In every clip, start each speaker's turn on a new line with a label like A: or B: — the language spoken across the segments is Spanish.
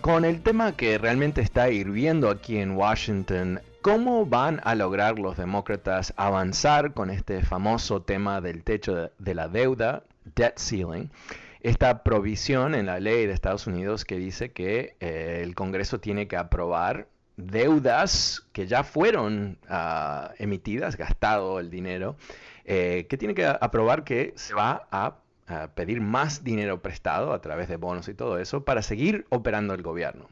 A: con el tema que realmente está hirviendo aquí en Washington. ¿Cómo van a lograr los demócratas avanzar con este famoso tema del techo de la deuda, debt ceiling? Esta provisión en la ley de Estados Unidos que dice que eh, el Congreso tiene que aprobar deudas que ya fueron uh, emitidas, gastado el dinero, eh, que tiene que aprobar que se va a, pedir más dinero prestado a través de bonos y todo eso para seguir operando el gobierno.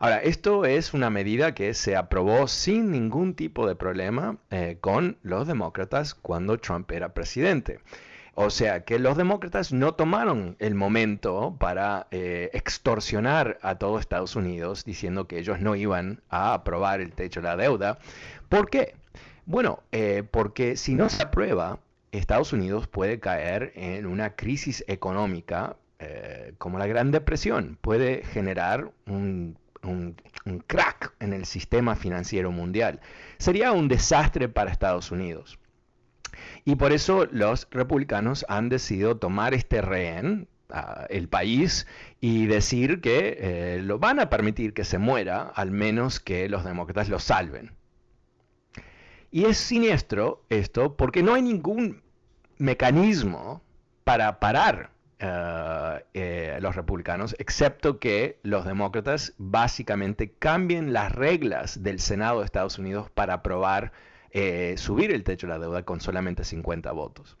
A: Ahora, esto es una medida que se aprobó sin ningún tipo de problema eh, con los demócratas cuando Trump era presidente. O sea que los demócratas no tomaron el momento para eh, extorsionar a todo Estados Unidos diciendo que ellos no iban a aprobar el techo de la deuda. ¿Por qué? Bueno, eh, porque si no se aprueba, Estados Unidos puede caer en una crisis económica eh, como la Gran Depresión. Puede generar un, crack en el sistema financiero mundial. Sería un desastre para Estados Unidos. Y por eso los republicanos han decidido tomar este rehén, uh, el país, y decir que eh, lo van a permitir que se muera, al menos que los demócratas lo salven. Y es siniestro esto porque no hay ningún mecanismo para parar Uh, eh, los republicanos, excepto que los demócratas básicamente cambien las reglas del Senado de Estados Unidos para aprobar eh, subir el techo de la deuda con solamente 50 votos.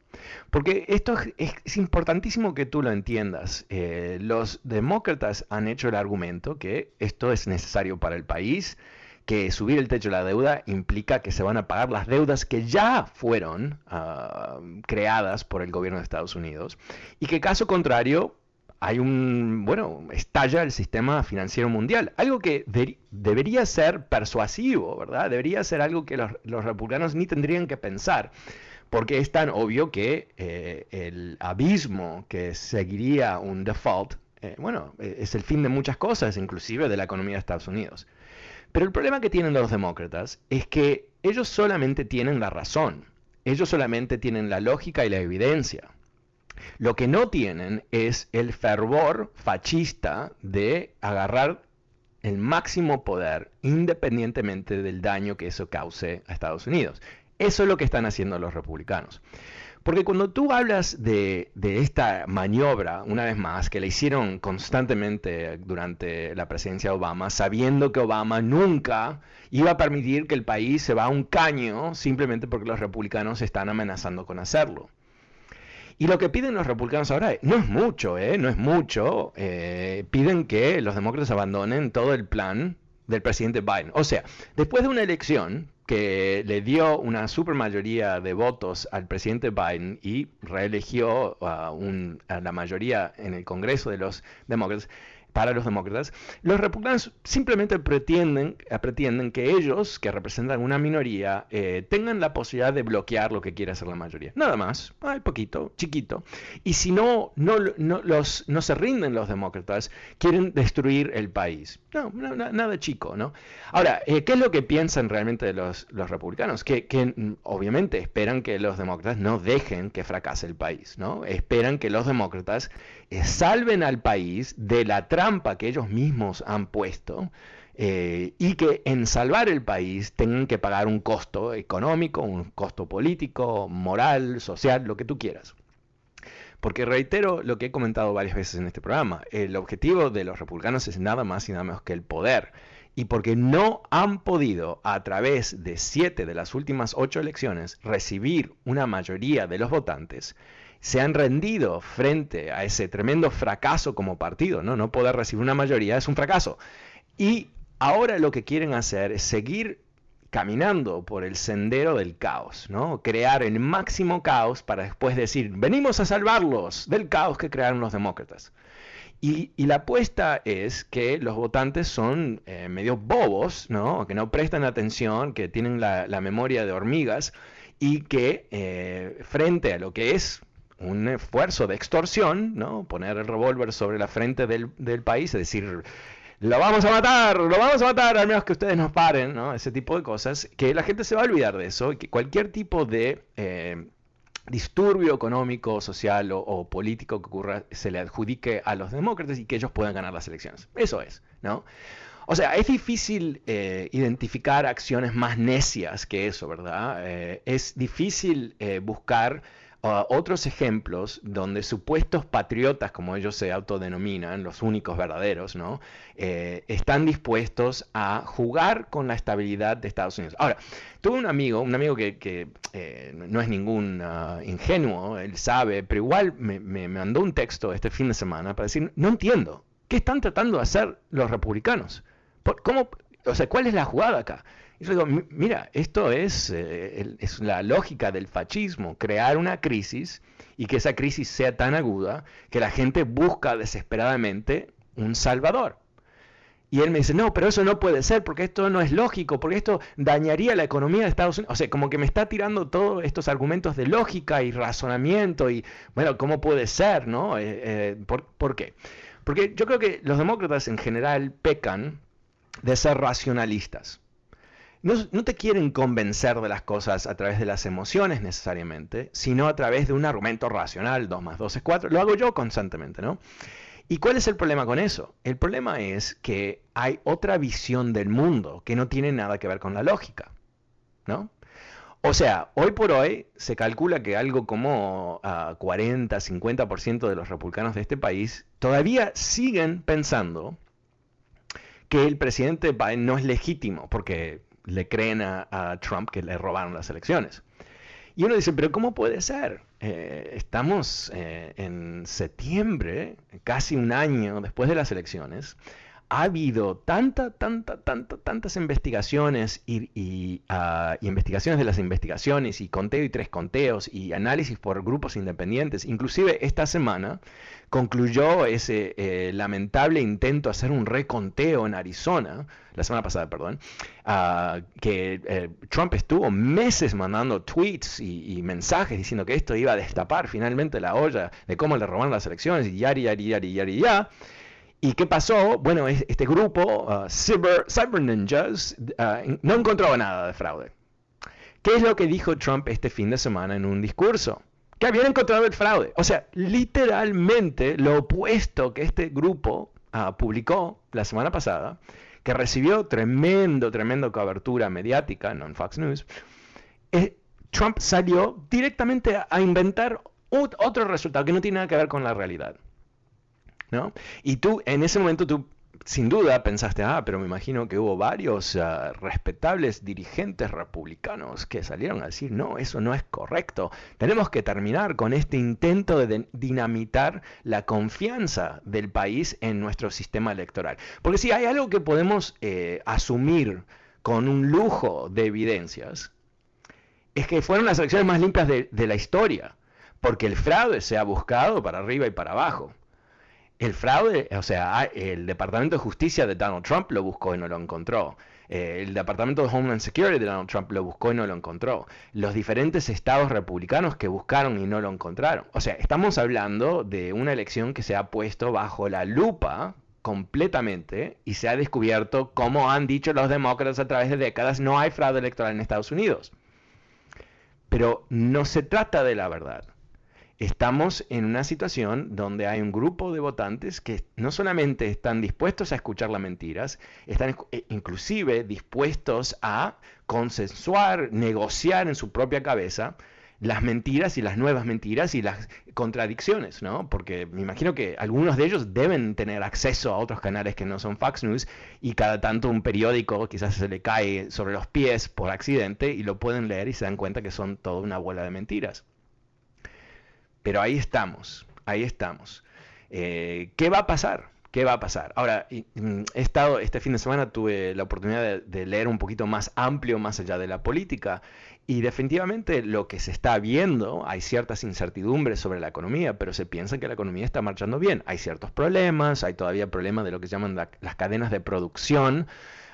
A: Porque esto es, importantísimo que tú lo entiendas. Eh, los demócratas han hecho el argumento que esto es necesario para el país, que subir el techo de la deuda implica que se van a pagar las deudas que ya fueron uh, creadas por el gobierno de Estados Unidos y que caso contrario hay un, bueno, estalla el sistema financiero mundial, algo que de, debería ser persuasivo, ¿verdad? Debería ser algo que los, republicanos ni tendrían que pensar, porque es tan obvio que eh, el abismo que seguiría un default, eh, bueno, es el fin de muchas cosas, inclusive de la economía de Estados Unidos. Pero el problema que tienen los demócratas es que ellos solamente tienen la razón, ellos solamente tienen la lógica y la evidencia. Lo que no tienen es el fervor fascista de agarrar el máximo poder independientemente del daño que eso cause a Estados Unidos. Eso es lo que están haciendo los republicanos. Porque cuando tú hablas de, esta maniobra, una vez más, que la hicieron constantemente durante la presidencia de Obama, sabiendo que Obama nunca iba a permitir que el país se va a un caño simplemente porque los republicanos están amenazando con hacerlo. Y lo que piden los republicanos ahora no es mucho, ¿eh? no es mucho. Eh, piden que los demócratas abandonen todo el plan del presidente Biden. O sea, después de una elección que le dio una supermayoría de votos al presidente Biden y reeligió a, un, a la mayoría en el Congreso de los demócratas, para los demócratas, los republicanos simplemente pretenden, eh, pretenden que ellos, que representan una minoría, eh, tengan la posibilidad de bloquear lo que quiere hacer la mayoría. Nada más, hay poquito, chiquito. Y si no, no, no, los, no se rinden los demócratas, quieren destruir el país. No, nada chico, ¿no? Ahora, eh, ¿qué es lo que piensan realmente los, los republicanos? Que, que, mm, obviamente esperan que los demócratas no dejen que fracase el país, ¿no? Esperan que los demócratas salven al país de la trampa que ellos mismos han puesto eh, y que en salvar el país tengan que pagar un costo económico, un costo político, moral, social, lo que tú quieras. Porque reitero lo que he comentado varias veces en este programa, el objetivo de los republicanos es nada más y nada menos que el poder. Y porque no han podido, a través de siete de las últimas ocho elecciones, recibir una mayoría de los votantes, se han rendido frente a ese tremendo fracaso como partido, ¿no? No poder recibir una mayoría es un fracaso. Y ahora lo que quieren hacer es seguir caminando por el sendero del caos, ¿no? Crear el máximo caos para después decir, venimos a salvarlos del caos que crearon los demócratas. Y, la apuesta es que los votantes son eh, medio bobos, ¿no? Que no prestan atención, que tienen la, memoria de hormigas y que eh, frente a lo que es un esfuerzo de extorsión, ¿no? Poner el revólver sobre la frente del, país, es decir, lo vamos a matar, lo vamos a matar, al menos que ustedes nos paren, ¿no? Ese tipo de cosas, que la gente se va a olvidar de eso, y que cualquier tipo de eh, disturbio económico, social o, político que ocurra se le adjudique a los demócratas y que ellos puedan ganar las elecciones. Eso es, ¿no? O sea, es difícil eh, identificar acciones más necias que eso, ¿verdad? Eh, es difícil buscar otros ejemplos donde supuestos patriotas, como ellos se autodenominan, los únicos verdaderos, ¿no? Eh, están dispuestos a jugar con la estabilidad de Estados Unidos. Ahora, tuve un amigo, un amigo que, eh, no es ningún ah, ingenuo, él sabe, pero igual me, me mandó un texto este fin de semana para decir, no entiendo, ¿qué están tratando de hacer los republicanos? ¿Cómo, o sea, ¿cuál es la jugada acá? Y yo digo, mira, esto es, eh, es la lógica del fascismo, crear una crisis y que esa crisis sea tan aguda que la gente busca desesperadamente un salvador. Y él me dice, no, pero eso no puede ser, porque esto no es lógico, porque esto dañaría la economía de Estados Unidos. O sea, como que me está tirando todos estos argumentos de lógica y razonamiento y, bueno, ¿cómo puede ser? ¿no? Eh, eh, ¿por, ¿Por qué? Porque yo creo que los demócratas en general pecan de ser racionalistas no, te quieren convencer de las cosas a través de las emociones necesariamente, sino a través de un argumento racional, 2 más 2 es 4. Lo hago yo constantemente, ¿no? ¿Y cuál es el problema con eso? El problema es que hay otra visión del mundo que no tiene nada que ver con la lógica, ¿no? O sea, hoy por hoy se calcula que algo como 40, ah, 50% de los republicanos de este país todavía siguen pensando que el presidente Biden no es legítimo, porque le creen a, Trump que le robaron las elecciones. Y uno dice, pero ¿cómo puede ser? Eh, estamos eh, en septiembre, casi un año después de las elecciones, ha habido tanta, tanta, tanta, tantas investigaciones y, ah, investigaciones de las investigaciones y conteo y tres conteos y análisis por grupos independientes. Inclusive esta semana concluyó ese eh, lamentable intento de hacer un reconteo en Arizona, la semana pasada, perdón, ah, que eh, Trump estuvo meses mandando tweets y, mensajes diciendo que esto iba a destapar finalmente la olla de cómo le robaron las elecciones y yari, yari, yari, yari, ya. ¿Y qué pasó? Bueno, este grupo, uh, Cyber, Ninjas, uh, no encontró nada de fraude. ¿Qué es lo que dijo Trump este fin de semana en un discurso? Que habían encontrado el fraude. O sea, literalmente lo opuesto que este grupo uh, publicó la semana pasada, que recibió tremendo, tremendo cobertura mediática en Fox News, eh, Trump salió directamente a inventar otro resultado que no tiene nada que ver con la realidad. ¿No? Y tú, en ese momento, tú sin duda pensaste, ah, pero me imagino que hubo varios ah, respetables dirigentes republicanos que salieron a decir, no, eso no es correcto. Tenemos que terminar con este intento de dinamitar la confianza del país en nuestro sistema electoral. Porque si hay algo que podemos eh, asumir con un lujo de evidencias, es que fueron las elecciones más limpias de la historia, porque el fraude se ha buscado para arriba y para abajo. El fraude, o sea, el Departamento de Justicia de Donald Trump lo buscó y no lo encontró. Eh, el Departamento de Homeland Security de Donald Trump lo buscó y no lo encontró. Los diferentes estados republicanos que buscaron y no lo encontraron. O sea, estamos hablando de una elección que se ha puesto bajo la lupa completamente y se ha descubierto, como han dicho los demócratas a través de décadas, no hay fraude electoral en Estados Unidos. Pero no se trata de la verdad estamos en una situación donde hay un grupo de votantes que no solamente están dispuestos a escuchar las mentiras, están eh, inclusive dispuestos a consensuar, negociar en su propia cabeza las mentiras y las nuevas mentiras y las contradicciones, ¿no? Porque me imagino que algunos de ellos deben tener acceso a otros canales que no son Fox News y cada tanto un periódico quizás se le cae sobre los pies por accidente y lo pueden leer y se dan cuenta que son toda una bola de mentiras. Pero ahí estamos, ahí estamos. Eh, ¿Qué va a pasar? ¿Qué va a pasar? Ahora, mm, he estado, este fin de semana tuve la oportunidad de, leer un poquito más amplio, más allá de la política, y definitivamente lo que se está viendo, hay ciertas incertidumbres sobre la economía, pero se piensa que la economía está marchando bien. Hay ciertos problemas, hay todavía problemas de lo que llaman las cadenas de producción,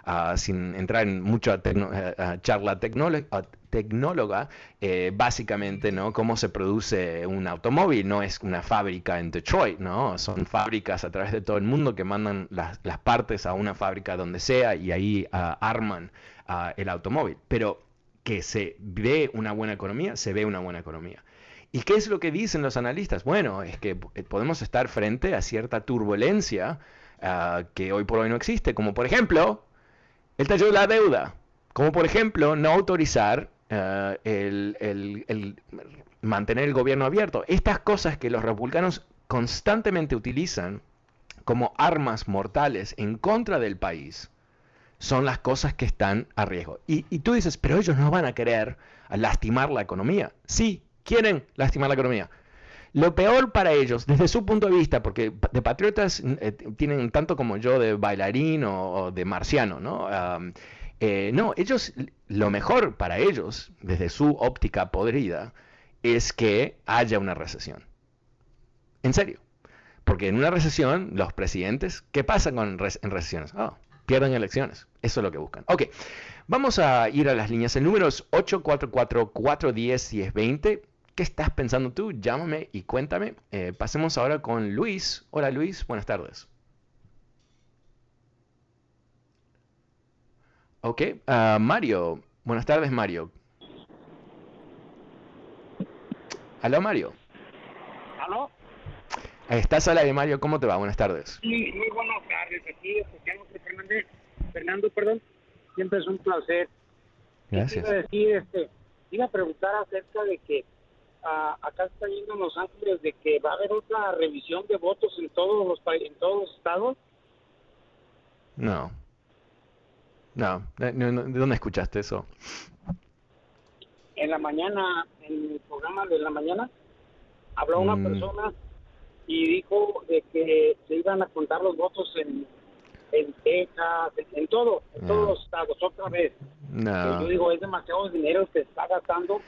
A: Ah, sin entrar en mucha charla tecnóloga, eh, básicamente, ¿no? Cómo se produce un automóvil, no es una fábrica en Detroit, ¿no? Son fábricas a través de todo el mundo que mandan las, partes a una fábrica donde sea y ahí arman el automóvil. Pero que se ve una buena economía, se ve una buena economía. ¿Y qué es lo que dicen los analistas? Bueno, es que podemos estar frente a cierta turbulencia que hoy por hoy no existe, como por ejemplo el tallo de la deuda, como por ejemplo no autorizar eh, el, mantener el gobierno abierto. Estas cosas que los republicanos constantemente utilizan como armas mortales en contra del país son las cosas que están a riesgo. Y, y, tú dices, pero ellos no van a querer lastimar la economía. Sí, quieren lastimar la economía. Lo peor para ellos, desde su punto de vista, porque de patriotas eh, tienen tanto como yo de bailarín o, de marciano, ¿no? Eh, no, ellos, lo mejor para ellos, desde su óptica podrida, es que haya una recesión. En serio. Porque en una recesión, los presidentes, ¿qué pasa con en recesiones? Oh, pierden elecciones. Eso es lo que buscan. Ok, vamos a ir a las líneas. El número es 844-410-1020. ¿Qué estás pensando tú? Llámame y cuéntame. Eh, pasemos ahora con Luis. Hola Luis, buenas tardes. Ok, uh, Mario. Buenas tardes Mario. ¿Aló Mario?
B: ¿Aló?
A: Estás al aire Mario, ¿cómo te va? Buenas tardes.
B: Sí, muy buenas tardes. Aquí escuchamos Fernández. Fernando, perdón. Siempre es un placer.
A: Gracias.
B: Iba a decir, este, iba a preguntar acerca de que acá está yendo en Los Ángeles de que va a haber otra revisión de votos en todos los en todos los estados.
A: No. No, ¿de dónde escuchaste eso?
B: En la mañana, en el programa de la mañana, habló una mm. persona y dijo de que se iban a contar los votos en, en Texas, en, todo, en todos los estados, otra vez. No. Yo digo, es demasiado dinero que se está gastando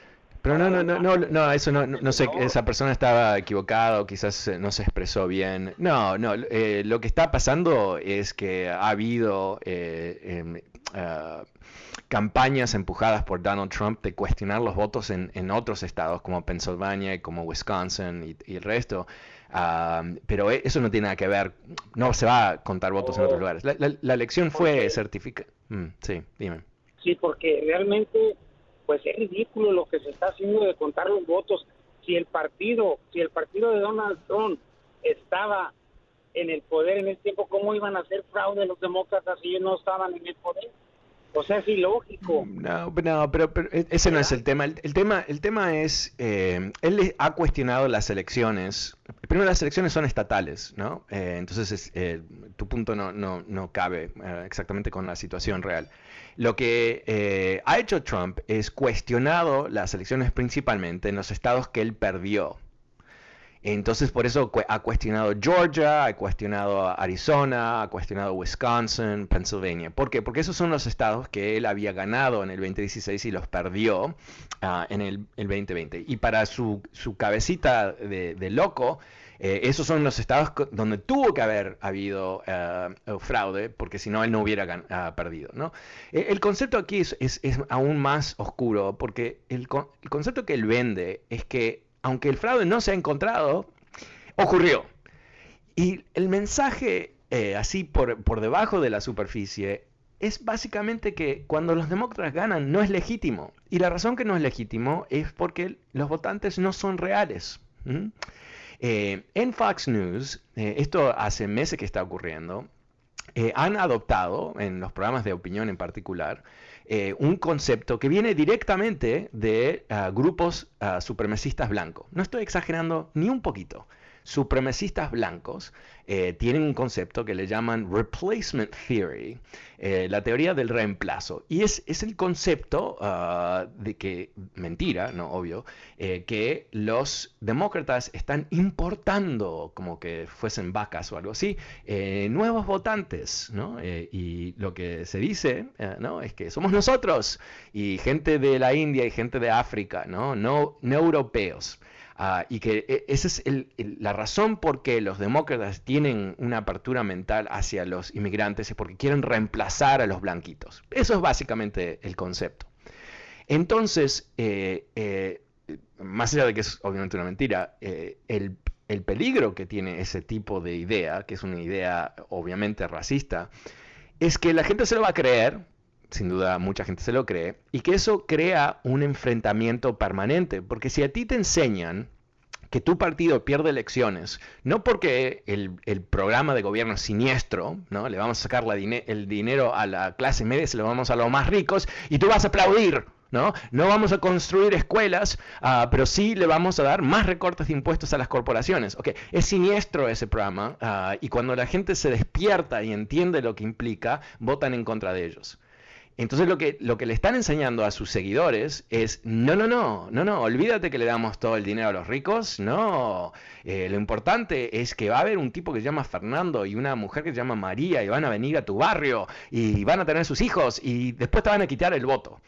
A: pero no, no, no, no, no, eso no, no, sé, esa persona estaba equivocada o quizás eh, no se expresó bien. No, no, eh, lo que está pasando es que ha habido eh, em, ah, campañas empujadas por Donald Trump de cuestionar los votos en, en otros estados como Pennsylvania y como Wisconsin y, el resto. Ah, pero eso no tiene nada que ver, no se va a contar votos en otros lugares. La, la, elección fue certificada. Mm, sí, dime.
B: Sí, porque realmente pues es ridículo lo que se está haciendo de contar los votos. Si el partido, si el partido de Donald Trump estaba en el poder en ese tiempo, ¿cómo iban a hacer fraude los demócratas si ellos no estaban en el poder? O sea, es ilógico.
A: No, no pero, e, ese no es el tema. El, tema, el tema es, eh, él ha cuestionado las elecciones. Primero, las elecciones son estatales, ¿no? Eh, entonces, eh, tu punto no, no, no cabe exactamente con la situación real. Lo que eh, ha hecho Trump es cuestionado las elecciones principalmente en los estados que él perdió. Entonces por eso ha cuestionado Georgia, ha cuestionado Arizona, ha cuestionado Wisconsin, Pennsylvania. ¿Por qué? Porque esos son los estados que él había ganado en el 2016 y los perdió ah, en el, 2020. Y para su, cabecita de, loco, Eh, esos son los estados donde tuvo que haber habido eh, fraude, porque si no, él no hubiera ah, perdido. ¿no? Eh, el concepto aquí es, aún más oscuro, porque el, concepto que él vende es que, aunque el fraude no se ha encontrado, ocurrió. Y el mensaje, así por, por debajo de la superficie, es básicamente que cuando los demócratas ganan no es legítimo. Y la razón que no es legítimo es porque los votantes no son reales. Eh, en Fox News, eh, esto hace meses que está ocurriendo, eh, han adoptado, en los programas de opinión en particular, un concepto que viene directamente de ah, grupos uh, supremacistas blancos. No estoy exagerando ni un poquito supremacistas blancos eh, tienen un concepto que le llaman replacement theory, eh, la teoría del reemplazo. Y es, es el concepto ah, de que, mentira, no obvio, eh, que los demócratas están importando, como que fuesen vacas o algo así, nuevos votantes, ¿no? y lo que se dice, ¿no? Es que somos nosotros y gente de la India y gente de África, ¿no? No, no europeos. Ah, y que e, esa es la razón por qué los demócratas tienen una apertura mental hacia los inmigrantes, es porque quieren reemplazar a los blanquitos. Eso es básicamente el concepto. Entonces, eh, eh, más allá de que es obviamente una mentira, eh, el, el peligro que tiene ese tipo de idea, que es una idea obviamente racista, es que la gente se lo va a creer, sin duda mucha gente se lo cree, y que eso crea un enfrentamiento permanente, porque si a ti te enseñan que tu partido pierde elecciones, no porque el, programa de gobierno es siniestro, ¿no? Le vamos a sacar el dinero a la clase media, se lo vamos a los más ricos, y tú vas a aplaudir, ¿no? No vamos a construir escuelas, ah, pero sí le vamos a dar más recortes de impuestos a las corporaciones. Okay. Es siniestro ese programa, ah, y cuando la gente se despierta y entiende lo que implica, votan en contra de ellos. Entonces lo que, lo que le están enseñando a sus seguidores es, no, no, no, no, no, olvídate que le damos todo el dinero a los ricos, no, eh, lo importante es que va a haber un tipo que se llama Fernando y una mujer que se llama María y van a venir a tu barrio y van a tener sus hijos y después te van a quitar el voto.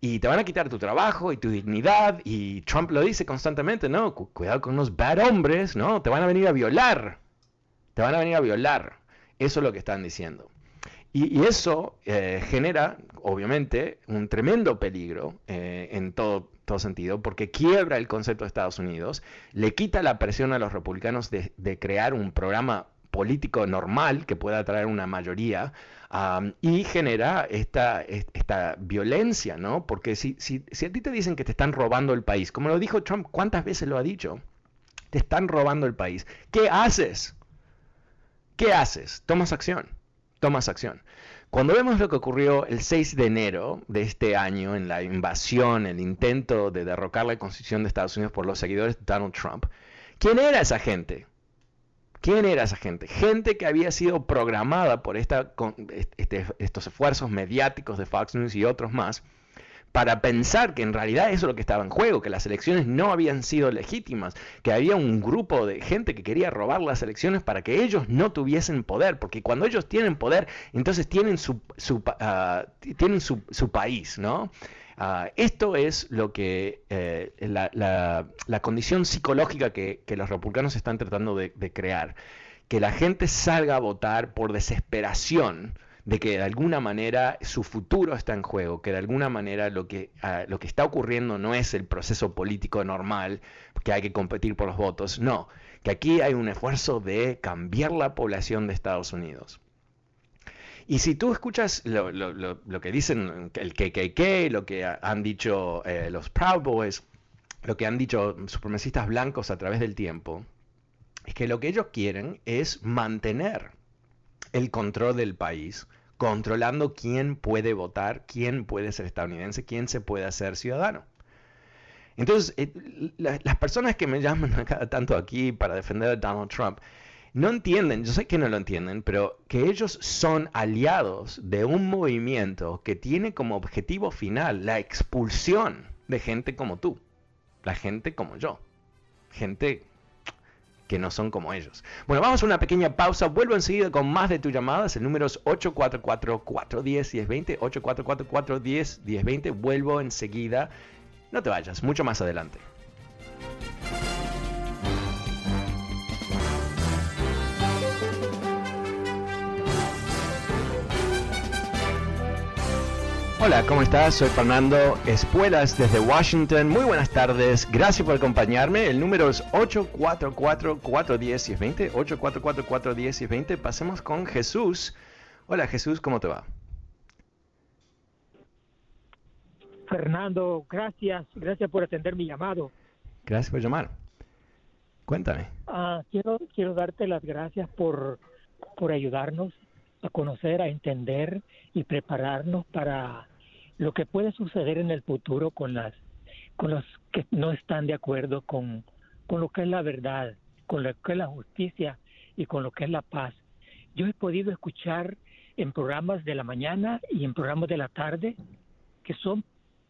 A: Y te van a quitar tu trabajo y tu dignidad. Y Trump lo dice constantemente, ¿no? Cuidado con los bad hombres, ¿no? Te van a venir a violar. Te van a venir a violar. Eso es lo que están diciendo. Y, eso eh, genera, obviamente, un tremendo peligro eh, en todo, sentido, porque quiebra el concepto de Estados Unidos, le quita la presión a los republicanos de, crear un programa político normal que pueda atraer una mayoría y genera esta, esta violencia, ¿no? Porque si, si, si a ti te dicen que te están robando el país, como lo dijo Trump, ¿cuántas veces lo ha dicho? Te están robando el país. ¿Qué haces? ¿Qué haces? Tomas acción tomas acción. Cuando vemos lo que ocurrió el 6 de enero de este año en la invasión, el intento de derrocar la constitución de Estados Unidos por los seguidores de Donald Trump, ¿quién era esa gente? ¿Quién era esa gente? Gente que había sido programada por esta, este, estos esfuerzos mediáticos de Fox News y otros más para pensar que en realidad eso es lo que estaba en juego, que las elecciones no habían sido legítimas, que había un grupo de gente que quería robar las elecciones para que ellos no tuviesen poder, porque cuando ellos tienen poder, entonces tienen su, su, ah, tienen su, país, ¿no? Ah, esto es lo que eh, la, condición psicológica que, los republicanos están tratando de crear, que la gente salga a votar por desesperación de que de alguna manera su futuro está en juego, que de alguna manera lo que, ah, lo que está ocurriendo no es el proceso político normal, que hay que competir por los votos, no, que aquí hay un esfuerzo de cambiar la población de Estados Unidos. Y si tú escuchas lo, que dicen el KKK, lo que han dicho eh, los Proud Boys, lo que han dicho supremacistas blancos a través del tiempo, es que lo que ellos quieren es mantener el control del país, controlando quién puede votar, quién puede ser estadounidense, quién se puede hacer ciudadano. Entonces, eh, las personas que me llaman tanto aquí para defender a Donald Trump, no entienden, yo sé que no lo entienden, pero que ellos son aliados de un movimiento que tiene como objetivo final la expulsión de gente como tú, la gente como yo, gente que no son como ellos. Bueno, vamos a una pequeña pausa. Vuelvo enseguida con más de tus llamadas. El número es 844-410-1020. 844-410-1020. Vuelvo enseguida. No te vayas, mucho más adelante. Hola, ¿cómo estás? Soy Fernando Espuelas desde Washington. Muy buenas tardes. Gracias por acompañarme. El número es 844-410-20. 844-410-20. Pasemos con Jesús. Hola Jesús, ¿cómo te va?
C: Fernando, gracias. Gracias por atender mi llamado.
A: Gracias por llamar. Cuéntame.
C: Ah, quiero, quiero darte las gracias por, por ayudarnos a conocer, a entender y prepararnos para lo que puede suceder en el futuro con las con los que no están de acuerdo con, con lo que es la verdad, con lo que es la justicia y con lo que es la paz. Yo he podido escuchar en programas de la mañana y en programas de la tarde que son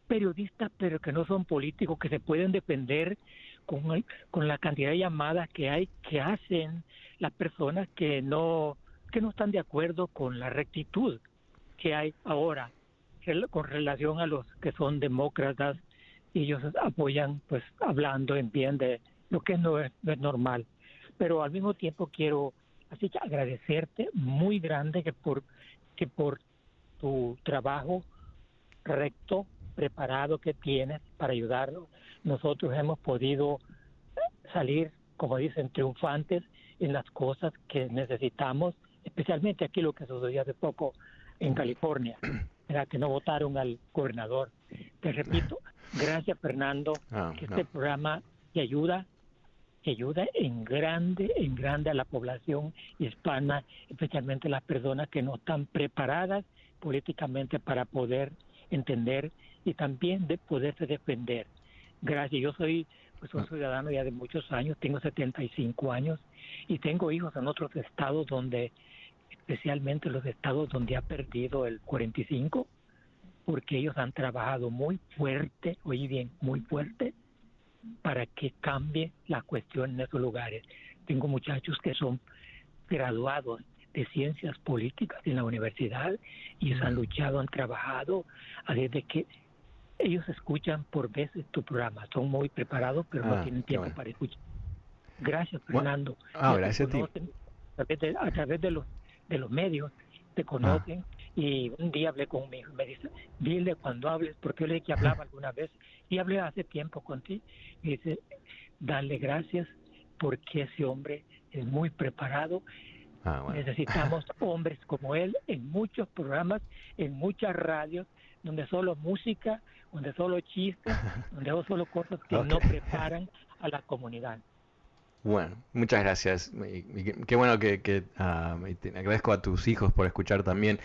C: periodistas pero que no son políticos, que se pueden defender con, con la cantidad de llamadas que hay que hacen las personas que no que no están de acuerdo con la rectitud que hay ahora con relación a los que son demócratas y ellos apoyan pues hablando en bien de lo que no es, normal. Pero al mismo tiempo quiero así que agradecerte muy grande que por que por tu trabajo recto preparado que tienes para ayudarnos. Nosotros hemos podido salir como dicen triunfantes en las cosas que necesitamos especialmente aquí lo que sucedió hace poco en California que no votaron al gobernador. Te repito, gracias Fernando, ah, que este programa te ayuda, te ayuda en grande, en grande a la población hispana, especialmente las personas que no están preparadas políticamente para poder entender y también de poderse defender. Gracias, yo soy pues un ciudadano ya de muchos años, tengo 75 años y tengo hijos en otros estados donde especialmente los estados donde ha perdido el 45, porque ellos han trabajado muy fuerte, oye bien, muy fuerte, para que cambie la cuestión en esos lugares. Tengo muchachos que son graduados de ciencias políticas en la universidad y ellos han luchado, han trabajado, desde que ellos escuchan por veces tu programa, son muy preparados, pero no ah, tienen tiempo para escuchar. Gracias, Fernando.
A: Ah, gracias a ti.
C: a través de los de los medios te conocen. Y un día hablé con mi hijo y me dice, dile cuando hables, porque yo le dije que hablaba alguna vez. Y hablé hace tiempo contigo y dice, dale gracias porque ese hombre es muy preparado. Ah, Necesitamos hombres como él en muchos programas, en muchas radios, donde solo música, donde solo chistes, donde solo cosas que no preparan a la comunidad.
A: Bueno, muchas gracias. qué bueno que, ah, te agradezco a tus hijos por escuchar también.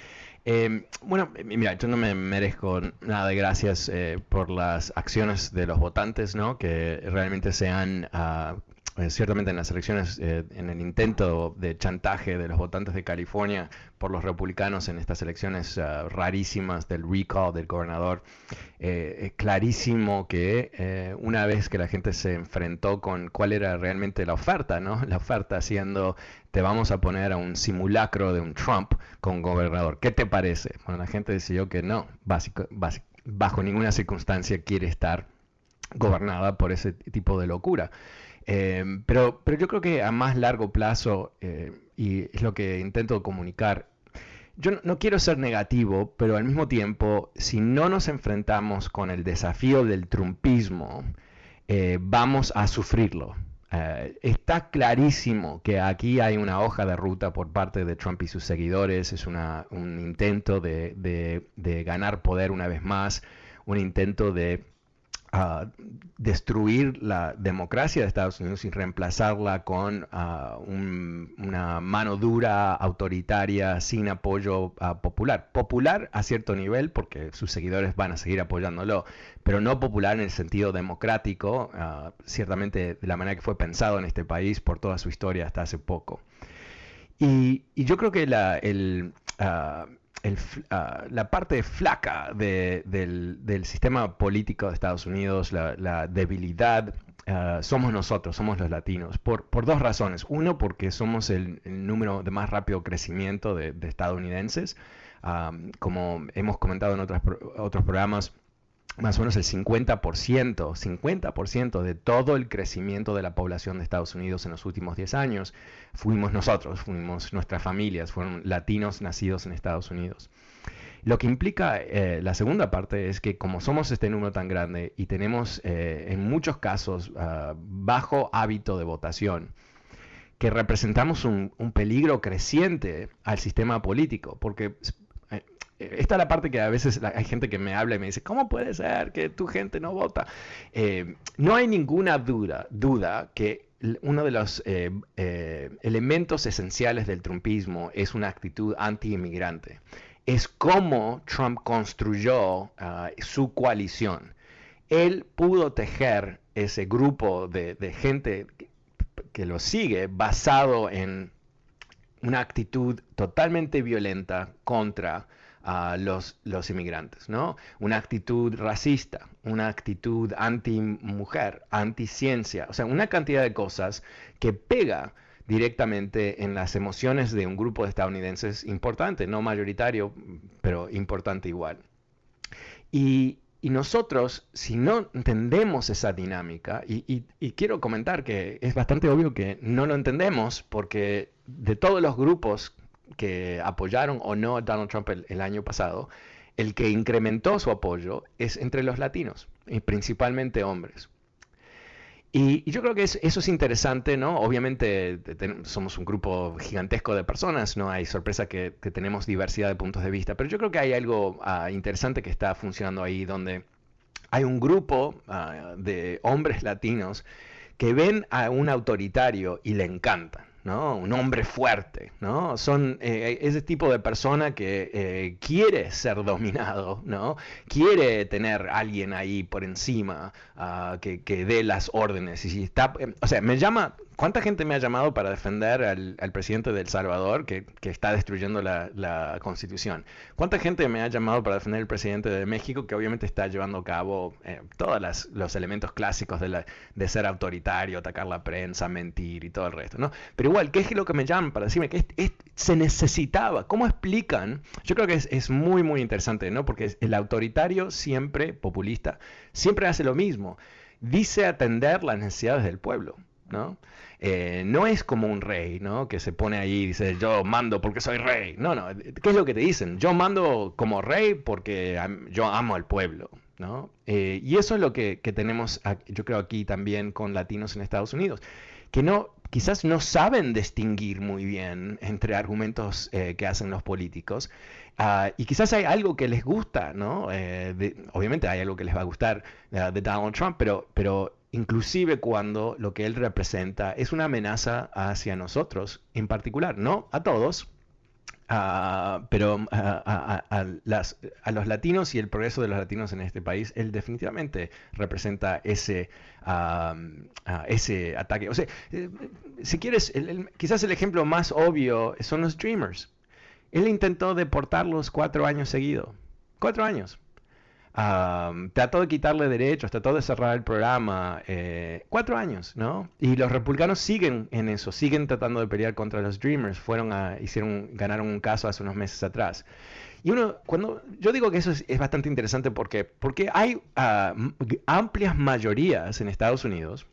A: Em, bueno, mira, yo no me merezco nada de gracias eh, por las acciones de los votantes, ¿no? Que realmente se han ah, eh, ciertamente en las elecciones, eh, en el intento de chantaje de los votantes de California por los republicanos en estas elecciones uh, rarísimas del recall del gobernador, eh, es clarísimo que una vez que la gente se enfrentó con cuál era realmente la oferta, ¿no? La oferta siendo, te vamos a poner a un simulacro de un Trump con gobernador. ¿Qué te parece? Bueno, la gente decidió que no, básico, bajo ninguna circunstancia quiere estar gobernada por ese tipo de locura. Em, pero, pero yo creo que a más largo plazo, eh, y es lo que intento comunicar, yo no, quiero ser negativo, pero al mismo tiempo, si no nos enfrentamos con el desafío del trumpismo, eh, vamos a sufrirlo. Eh, está clarísimo que aquí hay una hoja de ruta por parte de Trump y sus seguidores, es un intento de ganar poder una vez más, un intento de destruir la democracia de Estados Unidos y reemplazarla con ah, una mano dura, autoritaria, sin apoyo ah, popular. Popular a cierto nivel, porque sus seguidores van a seguir apoyándolo, pero no popular en el sentido democrático, ah, ciertamente de la manera que fue pensado en este país por toda su historia hasta hace poco. Y, yo creo que la, el, Ah, la parte flaca del, sistema político de Estados Unidos, la, debilidad, ah, somos nosotros, somos los latinos, por, dos razones. Uno, porque somos el, número de más rápido crecimiento de, estadounidenses. Ah, como hemos comentado en otros programas, más o menos el 50%, 50% de todo el crecimiento de la población de Estados Unidos en los últimos 10 años fuimos nosotros, fuimos nuestras familias, fueron latinos nacidos en Estados Unidos. Lo que implica eh, la segunda parte es que como somos este número tan grande y tenemos eh, en muchos casos ah, bajo hábito de votación, que representamos un, peligro creciente al sistema político, porque esta es la parte que a veces hay gente que me habla y me dice, ¿cómo puede ser que tu gente no vota? no hay ninguna duda, duda que uno de los elementos esenciales del trumpismo es una actitud anti-inmigrante es cómo Trump construyó ah, su coalición. Él pudo tejer ese grupo de, gente que, lo sigue basado en una actitud totalmente violenta contra ah, los, los, inmigrantes, ¿no? Una actitud racista, una actitud anti-mujer, anti-ciencia, o sea, una cantidad de cosas que pega directamente en las emociones de un grupo de estadounidenses importante, no mayoritario, pero importante igual. Y, nosotros, si no entendemos esa dinámica, y, quiero comentar que es bastante obvio que no lo entendemos, porque de todos los grupos que apoyaron o no a Donald Trump el año pasado, el que incrementó su apoyo es entre los latinos, y principalmente hombres. Y, yo creo que eso es interesante, ¿no? Obviamente somos un grupo gigantesco de personas, no hay sorpresa que, tenemos diversidad de puntos de vista, pero yo creo que hay algo ah, interesante que está funcionando ahí, donde hay un grupo ah, de hombres latinos que ven a un autoritario y le encantan. ¿No? Un hombre fuerte, ¿no? Son eh, ese tipo de persona que eh, quiere ser dominado, ¿no? Quiere tener alguien ahí por encima ah, que, que, dé las órdenes. Y si está, eh, o sea, me llama, ¿Cuánta gente me ha llamado para defender al, presidente de El Salvador que, está destruyendo la, constitución? ¿Cuánta gente me ha llamado para defender al presidente de México que obviamente está llevando a cabo eh, todos los elementos clásicos de, ser autoritario, atacar la prensa, mentir y todo el resto? ¿no? Pero igual, ¿qué es lo que me llaman para decirme que se necesitaba? ¿Cómo explican? Yo creo que es, es muy, muy interesante, ¿no? Porque el autoritario siempre, populista, siempre hace lo mismo. Dice atender las necesidades del pueblo. ¿No? Eh, no es como un rey, ¿no? Que se pone ahí y dice, yo mando porque soy rey. No, no, ¿qué es lo que te dicen? Yo mando como rey porque yo amo al pueblo, ¿no? Eh, y eso es lo que, tenemos, yo creo, aquí también con latinos en Estados Unidos, que no, quizás no saben distinguir muy bien entre argumentos eh, que hacen los políticos. Ah, y quizás hay algo que les gusta, ¿no? obviamente hay algo que les va a gustar de Donald Trump, pero, pero inclusive cuando lo que él representa es una amenaza hacia nosotros en particular, no a todos, ah, pero a, los latinos y el progreso de los latinos en este país, él definitivamente representa ese, ah, ese ataque. O sea, eh, si quieres, quizás el ejemplo más obvio son los Dreamers. Él intentó deportarlos cuatro años seguidos. Cuatro años trató de quitarle derechos, trató de cerrar el programa. Eh, cuatro años, ¿no? Y los republicanos siguen en eso, siguen tratando de pelear contra los Dreamers. Fueron hicieron, ganaron un caso hace unos meses atrás. Y uno, cuando yo digo que eso es, bastante interesante porque, porque hay ah, amplias mayorías en Estados Unidos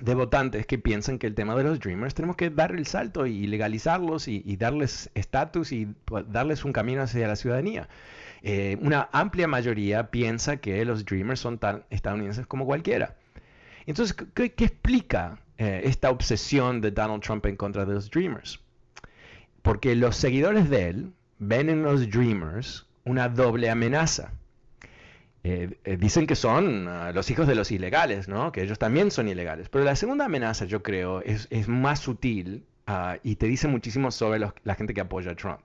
A: de votantes que piensan que el tema de los Dreamers tenemos que dar el salto y legalizarlos y, darles estatus y darles un camino hacia la ciudadanía. Eh, una amplia mayoría piensa que los Dreamers son tan estadounidenses como cualquiera. Entonces, ¿qué, explica eh, esta obsesión de Donald Trump en contra de los Dreamers? Porque los seguidores de él ven en los Dreamers una doble amenaza. Eh, dicen que son ah, los hijos de los ilegales, ¿no? que ellos también son ilegales. Pero la segunda amenaza, yo creo, es, más sutil ah, y te dice muchísimo sobre la gente que apoya a Trump.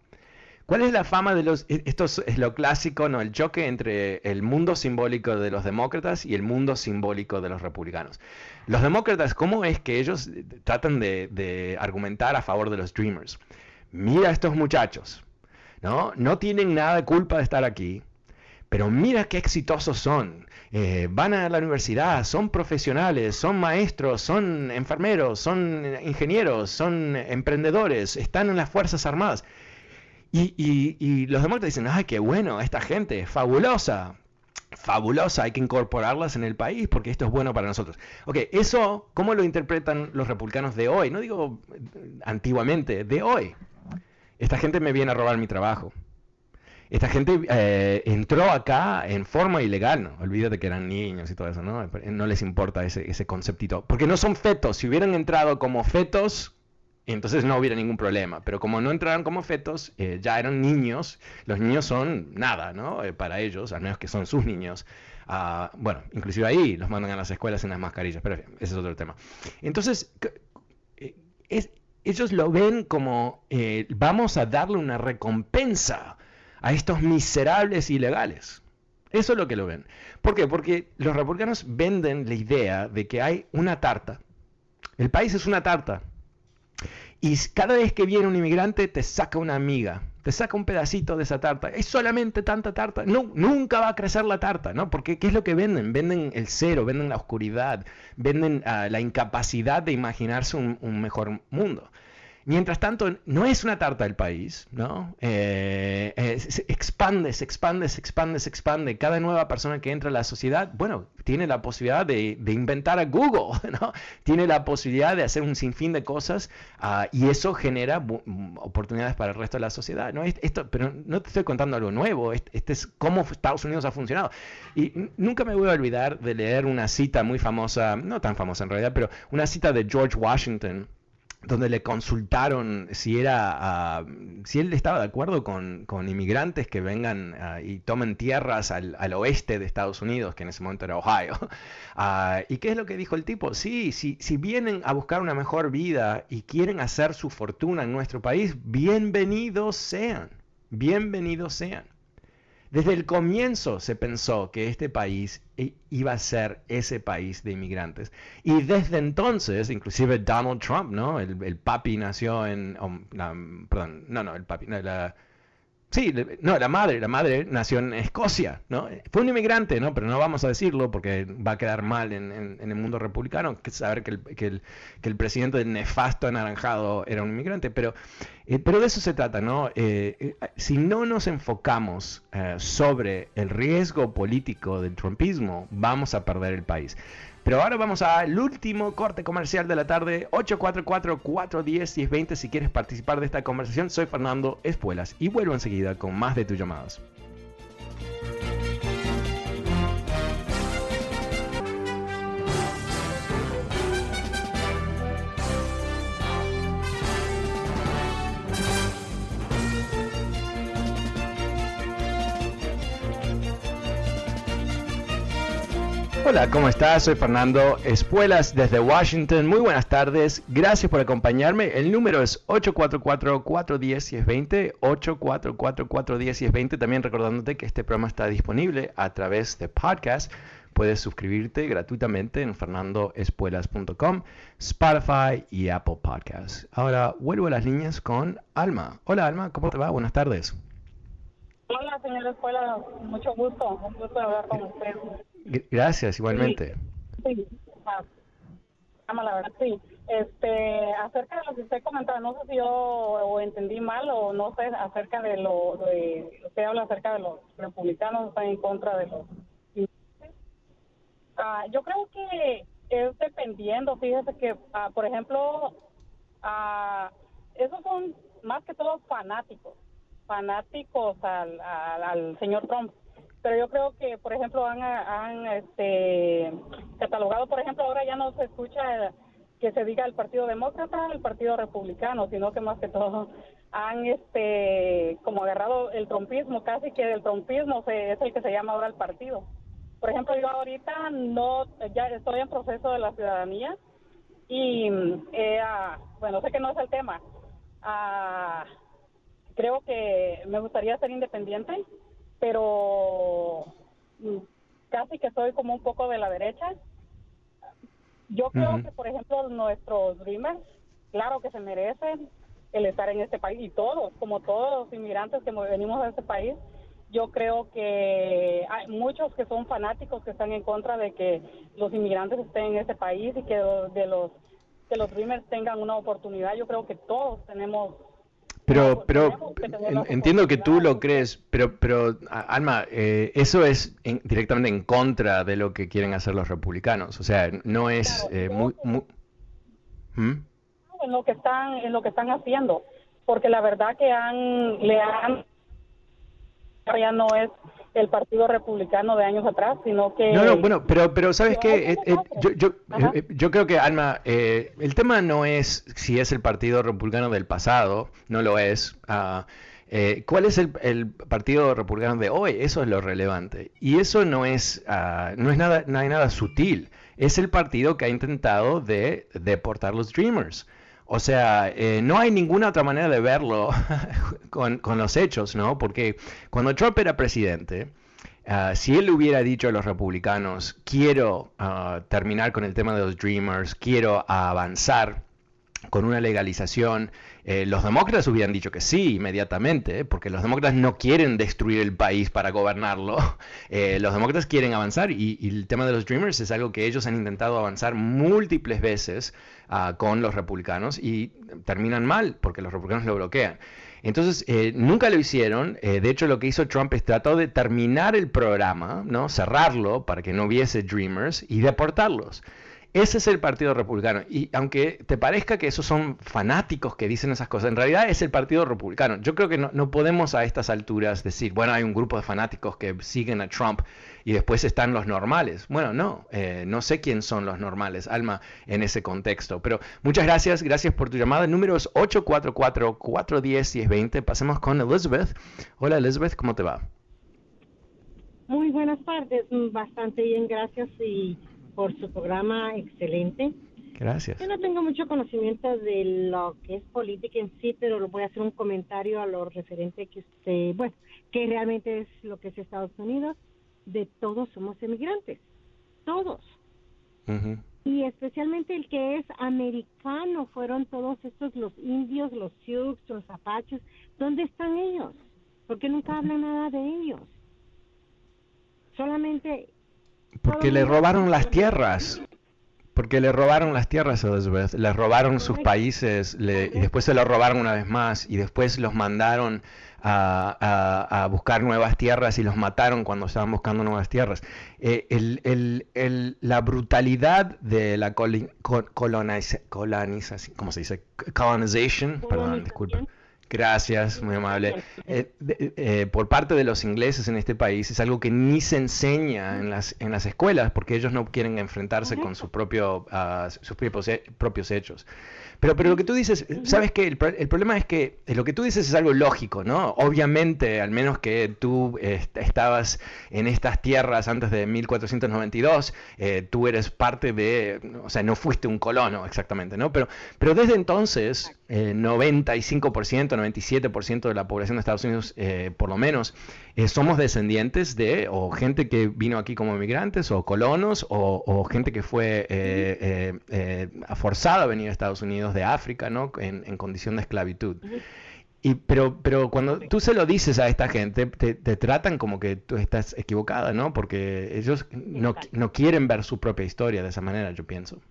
A: ¿Cuál es la fama de los... E, esto es lo clásico, ¿no? El choque entre el mundo simbólico de los demócratas y el mundo simbólico de los republicanos. Los demócratas, ¿cómo es que ellos tratan de, argumentar a favor de los Dreamers? Mira a estos muchachos, ¿no? No tienen nada de culpa de estar aquí, pero mira qué exitosos son. Eh, van a la universidad, son profesionales, son maestros, son enfermeros, son ingenieros, son emprendedores, están en las Fuerzas Armadas. Y, los demócratas dicen, ay, qué bueno, esta gente fabulosa, fabulosa, hay que incorporarlas en el país porque esto es bueno para nosotros. Ok, eso, ¿cómo lo interpretan los republicanos de hoy? No digo antiguamente, de hoy. Esta gente me viene a robar mi trabajo. Esta gente eh, entró acá en forma ilegal, ¿no? Olvídate que eran niños y todo eso, ¿no? No les importa ese, conceptito. Porque no son fetos. Si hubieran entrado como fetos, entonces no hubiera ningún problema. Pero como no entraron como fetos, eh, ya eran niños. Los niños son nada, ¿no? Eh, para ellos, al menos que son sus niños. Ah, bueno, inclusive ahí los mandan a las escuelas en las mascarillas, pero ese es otro tema. Entonces, es, ellos lo ven como vamos a darle una recompensa a estos miserables ilegales. Eso es lo que lo ven. ¿Por qué? Porque los republicanos venden la idea de que hay una tarta. El país es una tarta. Y cada vez que viene un inmigrante te saca una amiga, te saca un pedacito de esa tarta. Es solamente tanta tarta. No, nunca va a crecer la tarta, ¿no? Porque ¿qué es lo que venden? Venden el cero, venden la oscuridad, venden ah, la incapacidad de imaginarse un mejor mundo. Mientras tanto, no es una tarta del país, ¿no? Eh, eh, expande, se expande, se expande, se expande. Cada nueva persona que entra a la sociedad, bueno, tiene la posibilidad de, inventar a Google, ¿no? Tiene la posibilidad de hacer un sinfín de cosas ah, y eso genera mm, oportunidades para el resto de la sociedad, ¿no? Esto, pero no te estoy contando algo nuevo, este es cómo Estados Unidos ha funcionado. Y nunca me voy a olvidar de leer una cita muy famosa, no tan famosa en realidad, pero una cita de George Washington donde le consultaron si era ah, si él estaba de acuerdo con, inmigrantes que vengan ah, y tomen tierras al, oeste de Estados Unidos, que en ese momento era Ohio. Ah, ¿Y qué es lo que dijo el tipo? Sí, si, si vienen a buscar una mejor vida y quieren hacer su fortuna en nuestro país, bienvenidos sean, bienvenidos sean. Desde el comienzo se pensó que este país iba a ser ese país de inmigrantes. Y desde entonces, inclusive Donald Trump, ¿no? El, papi nació en... Perdón, no, no, el papi, no, la, Sí, no, la madre, la madre nació en Escocia, ¿no? Fue un inmigrante, ¿no? Pero no vamos a decirlo porque va a quedar mal en, el mundo republicano, que saber que el, que, el, que el, presidente nefasto anaranjado era un inmigrante, pero, eh, pero de eso se trata, ¿no? Eh, eh, si no nos enfocamos sobre el riesgo político del trumpismo, vamos a perder el país. Pero ahora vamos al último corte comercial de la tarde, 844-410-1020. Si quieres participar de esta conversación, soy Fernando Espuelas y vuelvo enseguida con más de tus llamadas. Hola, ¿cómo estás? Soy Fernando Espuelas desde Washington. Muy buenas tardes. Gracias por acompañarme. El número es 844-410-1020. 844-410-1020. También recordándote que este programa está disponible a través de podcast. Puedes suscribirte gratuitamente en fernandoespuelas.com, Spotify y Apple Podcasts. Ahora vuelvo a las líneas con Alma. Hola Alma, ¿cómo te va? Buenas tardes.
D: Hola, señor Espuelas. Mucho gusto. Un gusto hablar con usted.
A: Gracias, igualmente.
D: Sí, ah, la verdad, sí. Este, acerca de lo que usted comentaba, no sé si yo entendí mal o no sé, acerca de lo de, usted habla acerca de los republicanos están en contra de los... Ah, yo creo que es dependiendo, fíjese que, ah, por ejemplo, ah, esos son más que todos fanáticos, fanáticos al, al señor Trump pero yo creo que, por ejemplo, han, este, catalogado, por ejemplo, ahora ya no se escucha que se diga el Partido Demócrata, el Partido Republicano, sino que más que todo han este como agarrado el trompismo, casi que el trompismo se, es el que se llama ahora el partido. Por ejemplo, yo ahorita no, ya estoy en proceso de la ciudadanía y, eh, bueno, sé que no es el tema. Ah, creo que me gustaría ser independiente pero casi que soy como un poco de la derecha. Yo creo que, por ejemplo, nuestros Dreamers, claro que se merecen el estar en este país y todos, como todos los inmigrantes que venimos a este país, yo creo que hay muchos que son fanáticos que están en contra de que los inmigrantes estén en este país y que de los que los Dreamers tengan una oportunidad. Yo creo que todos tenemos
A: pero, pero entiendo que tú lo crees, pero, pero Alma, eh, eso es directamente en contra de lo que quieren hacer los republicanos. O sea, no es eh, muy,
D: ¿Mm? En lo que están, en lo que están haciendo, porque la verdad que han, le han ya no es el Partido Republicano de años atrás, sino que...
A: No, no, bueno, pero, pero ¿sabes qué? Eh, eh, yo, yo, eh, yo, creo que, Alma, el tema no es si es el Partido Republicano del pasado, no lo es. Uh, ¿Cuál es el, Partido Republicano de hoy? Eso es lo relevante. Y eso no es, uh, no es nada, no hay nada sutil. Es el partido que ha intentado de deportar los Dreamers. O sea, eh, no hay ninguna otra manera de verlo con, los hechos, ¿no? Porque cuando Trump era presidente, ah, si él hubiera dicho a los republicanos, quiero ah, terminar con el tema de los Dreamers, quiero avanzar con una legalización eh, los demócratas hubieran dicho que sí inmediatamente, porque los demócratas no quieren destruir el país para gobernarlo. Eh, los demócratas quieren avanzar y, el tema de los Dreamers es algo que ellos han intentado avanzar múltiples veces ah, con los republicanos y terminan mal porque los republicanos lo bloquean. Entonces, eh, nunca lo hicieron. de hecho, lo que hizo Trump es trató de terminar el programa, ¿no? cerrarlo para que no hubiese Dreamers y deportarlos. Ese es el Partido Republicano. Y aunque te parezca que esos son fanáticos que dicen esas cosas, en realidad es el Partido Republicano. Yo creo que no, podemos a estas alturas decir, bueno, hay un grupo de fanáticos que siguen a Trump y después están los normales. Bueno, no, eh, no sé quién son los normales, Alma, en ese contexto. Pero muchas gracias, gracias por tu llamada. El número es 844-410-1020. Pasemos con Elizabeth. Hola Elizabeth, ¿cómo te va?
E: Muy buenas tardes, bastante bien, gracias y por su programa excelente.
A: Gracias.
E: Yo no tengo mucho conocimiento de lo que es política en sí, pero voy a hacer un comentario a lo referente que usted, bueno, que realmente es lo que es Estados Unidos. De todos somos emigrantes, todos. Y especialmente el que es americano, fueron todos estos los indios, los sioux, los apaches. ¿Dónde están ellos? Porque nunca hablan nada de ellos. Solamente
A: porque le robaron las tierras. Porque le robaron las tierras a Elizabeth, le robaron sus países y después se lo robaron una vez más y después los mandaron a, buscar nuevas tierras y los mataron cuando estaban buscando nuevas tierras. Eh, el, la brutalidad de la colonización, ¿cómo se dice? Colonization, perdón, disculpa Gracias, muy amable. Eh, eh, por parte de los ingleses en este país es algo que ni se enseña en las, en las escuelas porque ellos no quieren enfrentarse con su propio, uh, sus propios, propios hechos. Pero, pero lo que tú dices, ¿sabes qué? El, problema es que lo que tú dices es algo lógico, ¿no? Obviamente, al menos que tú estabas en estas tierras antes de 1492, eh, tú eres parte de, o sea, no fuiste un colono exactamente, ¿no? Pero, pero desde entonces, 95%, 97% de la población de Estados Unidos, eh, por lo menos, eh, somos descendientes de o gente que vino aquí como inmigrantes o colonos o, gente que fue eh, forzada a venir a Estados Unidos de África, ¿no? En, condición de esclavitud. Y, pero, pero cuando tú se lo dices a esta gente, te, tratan como que tú estás equivocada, ¿no? Porque ellos no, no quieren ver su propia historia de esa manera, yo pienso.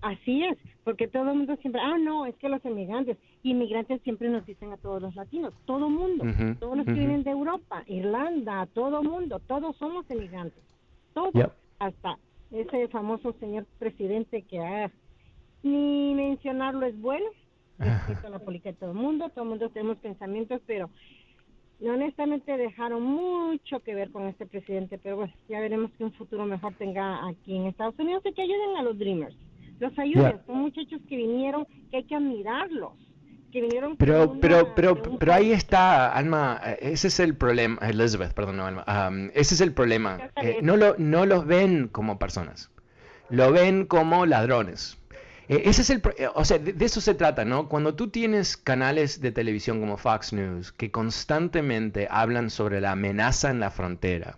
E: Así es, porque todo el mundo siempre, ah, no, es que los inmigrantes, inmigrantes siempre nos dicen a todos los latinos, todo mundo, todos los que vienen de Europa, Irlanda, todo mundo, todos somos inmigrantes, todos, hasta ese famoso señor presidente que ah, ni mencionarlo es bueno, respeto a la política de todo el mundo, todo el mundo tenemos pensamientos, pero honestamente dejaron mucho que ver con este presidente, pero bueno, ya veremos que un futuro mejor tenga aquí en Estados Unidos y que ayuden a los Dreamers los ayuden. Son muchachos que vinieron, que hay que admirarlos. Que vinieron
A: pero, pero, pero, pero ahí está, Alma, ese es el problema, Elizabeth, perdón, no, Alma, ese es el problema. Eh, no, lo, no los ven como personas, lo ven como ladrones. Eh, ese es el, eh, o sea, de, de, eso se trata, ¿no? Cuando tú tienes canales de televisión como Fox News que constantemente hablan sobre la amenaza en la frontera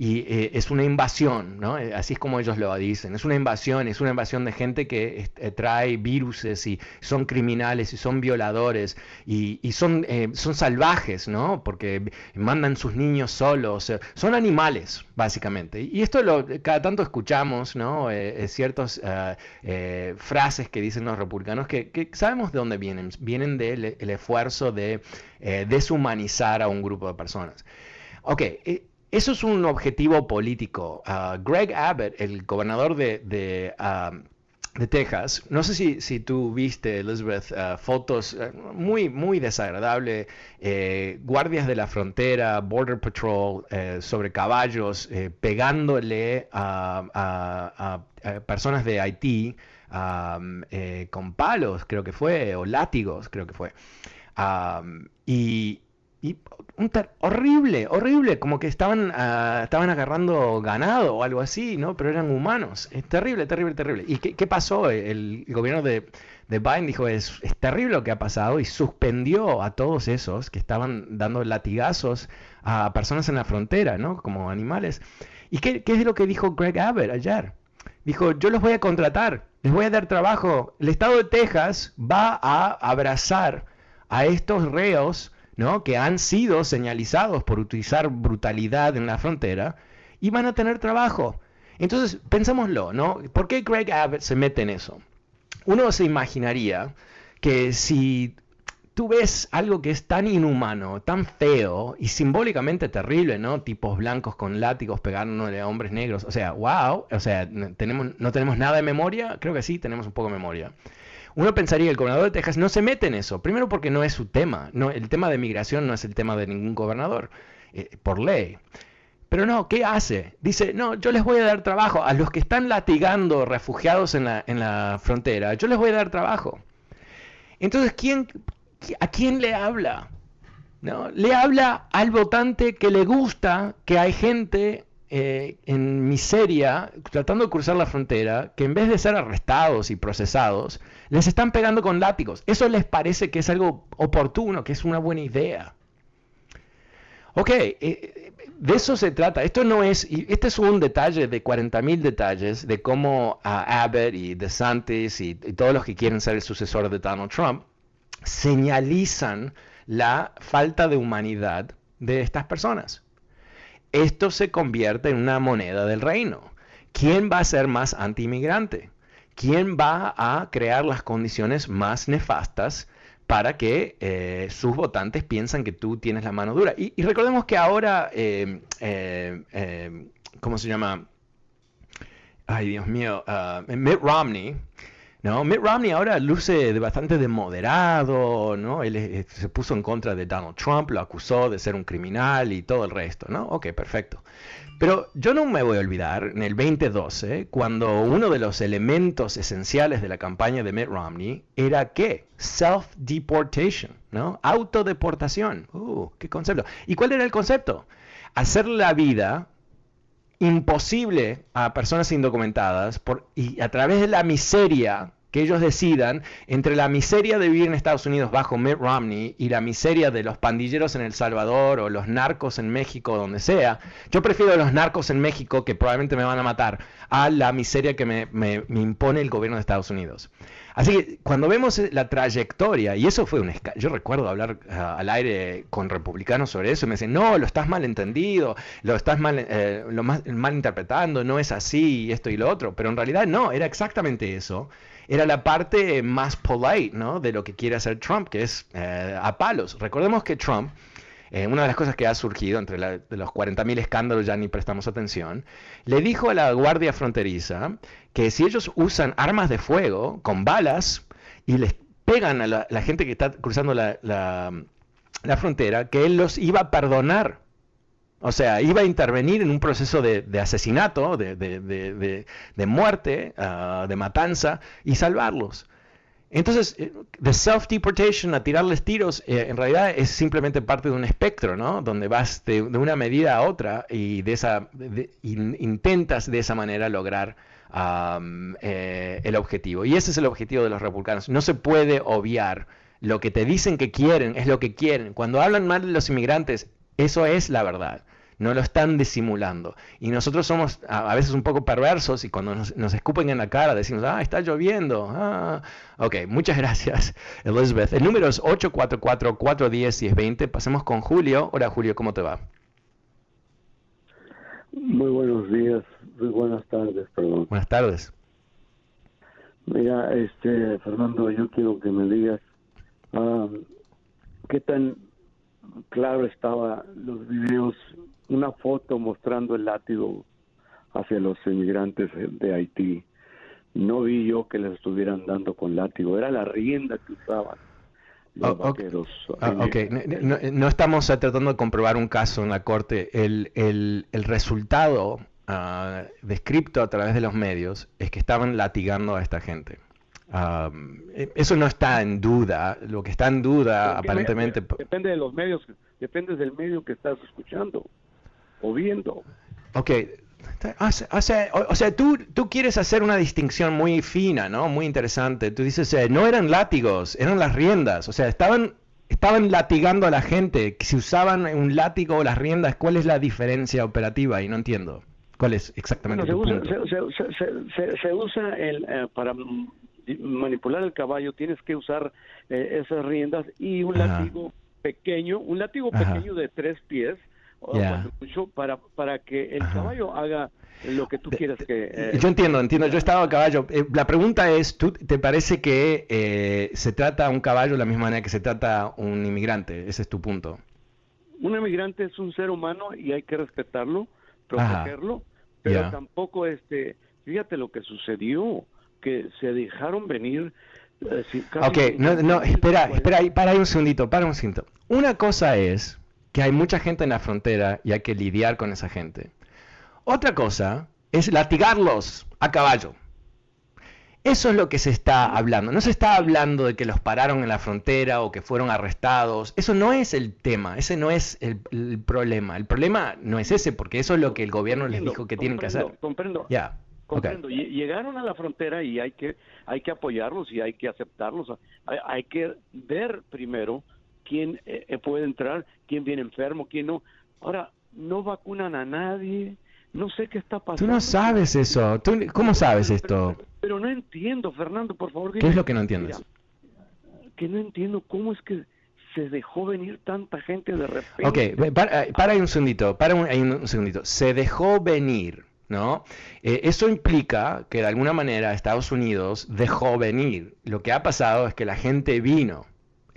A: y eh, es una invasión, ¿no? Eh, así es como ellos lo dicen, es una invasión, es una invasión de gente que eh, trae viruses y son criminales y son violadores y, son, son salvajes, ¿no? Porque mandan sus niños solos, son animales, básicamente. Y esto lo, cada tanto escuchamos, ¿no? ciertas frases que dicen los republicanos que, sabemos de dónde vienen, vienen del el esfuerzo de deshumanizar a un grupo de personas. Ok, eso es un objetivo político. Ah, Greg Abbott, el gobernador de, de Texas. No sé si, si tú viste, Elizabeth, uh, fotos muy, muy desagradables, eh, guardias de la frontera, Border Patrol, eh, sobre caballos, eh, pegándole a, personas de Haití um, con palos, creo que fue, o látigos, creo que fue. Y, y un horrible, horrible, como que estaban, uh, estaban agarrando ganado o algo así, ¿no? Pero eran humanos. Es terrible, terrible, terrible. ¿Y qué, qué pasó? El, el, gobierno de, de Biden dijo, es, es, terrible lo que ha pasado y suspendió a todos esos que estaban dando latigazos a personas en la frontera, ¿no? Como animales. ¿Y qué, qué es lo que dijo Greg Abbott ayer? Dijo, yo los voy a contratar, les voy a dar trabajo. El estado de Texas va a abrazar a estos reos ¿no? que han sido señalizados por utilizar brutalidad en la frontera y van a tener trabajo. Entonces, pensémoslo, ¿no? ¿Por qué Greg Abbott se mete en eso? Uno se imaginaría que si tú ves algo que es tan inhumano, tan feo y simbólicamente terrible, ¿no? Tipos blancos con látigos pegándole a hombres negros, o sea, wow, o sea, ¿tenemos, no tenemos nada de memoria, creo que sí, tenemos un poco de memoria. Uno pensaría que el gobernador de Texas no se mete en eso. Primero porque no es su tema. No, el tema de migración no es el tema de ningún gobernador, eh, por ley. Pero no, ¿qué hace? Dice, no, yo les voy a dar trabajo. A los que están latigando refugiados en la, en la frontera, yo les voy a dar trabajo. Entonces, ¿quién, ¿a quién le habla? ¿No? Le habla al votante que le gusta que hay gente eh, en miseria, tratando de cruzar la frontera, que en vez de ser arrestados y procesados, les están pegando con látigos. Eso les parece que es algo oportuno, que es una buena idea. Ok, eh, de eso se trata. Esto no es, este es un detalle de 40.000 detalles de cómo Abbott y DeSantis y, y todos los que quieren ser el sucesor de Donald Trump señalizan la falta de humanidad de estas personas esto se convierte en una moneda del reino. ¿Quién va a ser más anti-inmigrante? ¿Quién va a crear las condiciones más nefastas para que eh, sus votantes piensan que tú tienes la mano dura? Y, recordemos que ahora, eh, eh, ¿cómo se llama? Ay, Dios mío, uh, Mitt Romney ¿no? Mitt Romney ahora luce de bastante de moderado, ¿no? Él se puso en contra de Donald Trump, lo acusó de ser un criminal y todo el resto, ¿no? Ok, perfecto. Pero yo no me voy a olvidar, en el 2012, cuando uno de los elementos esenciales de la campaña de Mitt Romney era ¿qué? Self-deportation, ¿no? Autodeportación. Uh, qué concepto. ¿Y cuál era el concepto? Hacer la vida imposible a personas indocumentadas por, y a través de la miseria que ellos decidan entre la miseria de vivir en Estados Unidos bajo Mitt Romney y la miseria de los pandilleros en El Salvador o los narcos en México, donde sea, yo prefiero los narcos en México que probablemente me van a matar a la miseria que me, me, me impone el gobierno de Estados Unidos. Así que cuando vemos eh, la trayectoria, y eso fue un yo recuerdo hablar uh, al aire con republicanos sobre eso, y me dicen, no, lo estás mal entendido, lo estás mal, eh, lo más, mal interpretando, no es así, esto y lo otro, pero en realidad no, era exactamente eso. Era la parte más polite, ¿no? De lo que quiere hacer Trump, que es eh, a palos. Recordemos que Trump eh, una de las cosas que ha surgido entre la, de los 40.000 escándalos, ya ni prestamos atención, le dijo a la Guardia Fronteriza que si ellos usan armas de fuego con balas y les pegan a la, gente que está cruzando la, la, frontera, que él los iba a perdonar. O sea, iba a intervenir en un proceso de, de asesinato, de, de muerte, uh, de matanza, y salvarlos. Entonces, eh, de self-deportation a tirarles tiros, eh, en realidad es simplemente parte de un espectro, ¿no? Donde vas de, una medida a otra y de esa, intentas de esa manera lograr eh, el objetivo. Y ese es el objetivo de los republicanos. No se puede obviar. Lo que te dicen que quieren es lo que quieren. Cuando hablan mal de los inmigrantes, eso es la verdad no lo están disimulando. Y nosotros somos a, veces un poco perversos y cuando nos, escupen en la cara decimos, ah, está lloviendo. Ah. Ok, muchas gracias, Elizabeth. El número es 844-410-1020. Pasemos con Julio. Hola, Julio, ¿cómo te va?
F: Muy buenos días, muy buenas tardes, perdón.
A: Buenas tardes.
F: Mira, este, Fernando, yo quiero que me digas ah, qué tan claro estaba los videos una foto mostrando el látigo hacia los inmigrantes de Haití. no vi yo que les estuvieran dando con látigo, era la rienda que usaban. Los
A: Oh, ok.
F: vaqueros.
A: Ah, no, estamos eh, tratando de comprobar un caso en la corte. El, el- el resultado ah, descrito a través de los medios es que estaban latigando a esta gente. Eh, eso no está en duda. Lo que está en duda,
F: ¿Por qué
A: aparentemente.
F: me- Depende de los medios, depende del medio que estás escuchando o viendo.
A: Ok, o sea, o sea, tú, tú quieres hacer una distinción muy fina, ¿no? Muy interesante. Tú dices, eh, no eran látigos, eran las riendas. O sea, estaban, estaban latigando a la gente. Si usaban un látigo o las riendas, ¿cuál es la diferencia operativa? Y no entiendo. ¿Cuál es exactamente
F: Bueno, se, usa,
A: punto?
F: se, se- se- usa el, eh, para manipular el caballo, tienes que usar eh, esas riendas y un
A: Ajá.
F: látigo pequeño, un látigo
A: Ajá.
F: pequeño de tres pies, o
A: Ya.
F: cuando mucho, para, para que el
A: Ajá.
F: caballo haga lo que tú quieras que... eh,
A: Yo entiendo, entiendo. Yo he estado a caballo. Eh, la pregunta es, ¿tú, ¿te parece que eh, se trata a un caballo de la misma manera que se trata a un inmigrante? Ese es tu punto.
F: un emigrante es un ser humano y hay que respetarlo,
A: Ajá.
F: protegerlo, pero
A: Ya.
F: tampoco, este, fíjate lo que sucedió, que se dejaron venir... eh,
A: Ok, no, no,
F: 50,000,
A: espera,
F: 40,000.
A: espera para ahí un segundito, para un segundito. Una cosa es que hay mucha gente en la frontera y hay que lidiar con esa gente. Otra cosa es latigarlos a caballo. Eso es lo que se está hablando. No se está hablando de que los pararon en la frontera o que fueron arrestados. Eso no es el tema, ese no es el, el problema. El problema no es ese, porque eso es lo que el gobierno les dijo que tienen que hacer.
F: comprendo.
A: Ya.
F: Comprendo. Lle- Llegaron a la frontera y hay que hay que apoyarlos y hay que aceptarlos. Hay, hay que ver primero quién eh, eh, puede entrar, quién viene enfermo, quién no. Ahora no vacunan a nadie. No sé qué está pasando.
A: Tú no sabes eso. ¿Tú, ¿Cómo sabes esto?
F: Pero, pero no entiendo, Fernando, por favor.
A: ¿Qué es lo que no entiendes?
F: Mira, que no entiendo cómo es que se dejó venir tanta gente de repente.
A: Ok, para, eh, para ahí un segundito, para un, ahí un segundito. Se dejó venir, ¿no? Eh, eso implica que de alguna manera Estados Unidos dejó venir. Lo que ha pasado es que la gente vino.